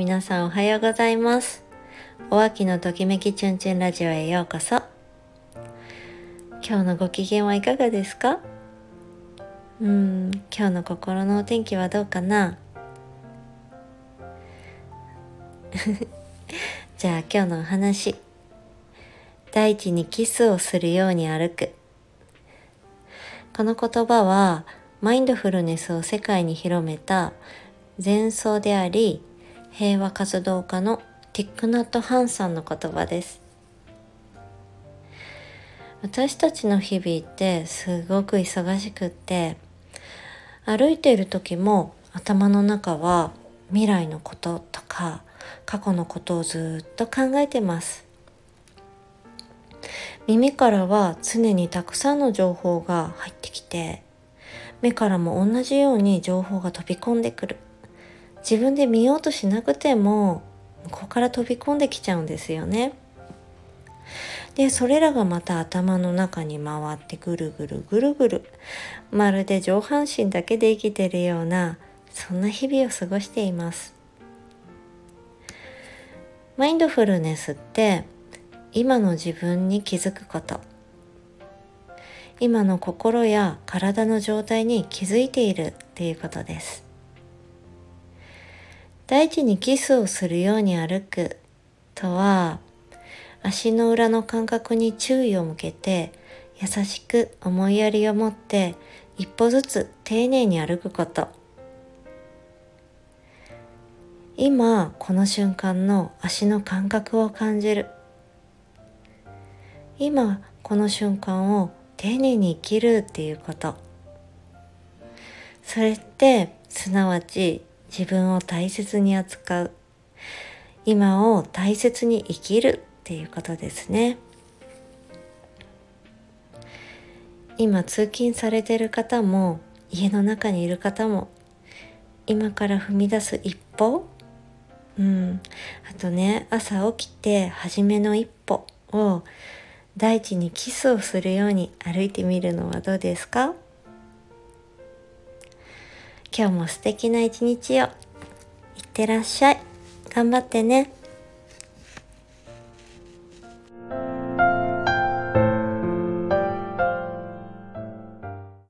皆さんおはようございます。お秋のときめきチュンチュンラジオへようこそ。今日のご機嫌はいかがですか？うん今日の心のお天気はどうかな？じゃあ今日のお話。大地にキスをするように歩く。この言葉はマインドフルネスを世界に広めた前奏であり平和活動家のティックナット・ハンさんの言葉です。私たちの日々ってすごく忙しくって歩いている時も頭の中は未来のこととか過去のことをずっと考えてます。耳からは常にたくさんの情報が入ってきて目からも同じように情報が飛び込んでくる。自分で見ようとしなくても向こから飛び込んできちゃうんですよね。でそれらがまた頭の中に回ってぐるぐるぐるぐる。まるで上半身だけで生きてるようなそんな日々を過ごしています。マインドフルネスって今の自分に気づくこと。今の心や体の状態に気づいているっていうことです。大地にキスをするように歩くとは足の裏の感覚に注意を向けて優しく思いやりを持って一歩ずつ丁寧に歩くこと。今この瞬間の足の感覚を感じる。今この瞬間を丁寧に生きるっていうこと。それってすなわち自分を大切に扱う。今を大切に生きるっていうことですね。今通勤されてる方も家の中にいる方も今から踏み出す一歩。うん。あとね朝起きて初めの一歩を大地にキスをするように歩いてみるのはどうですか？今日も素敵な一日を。いってらっしゃい。頑張ってね。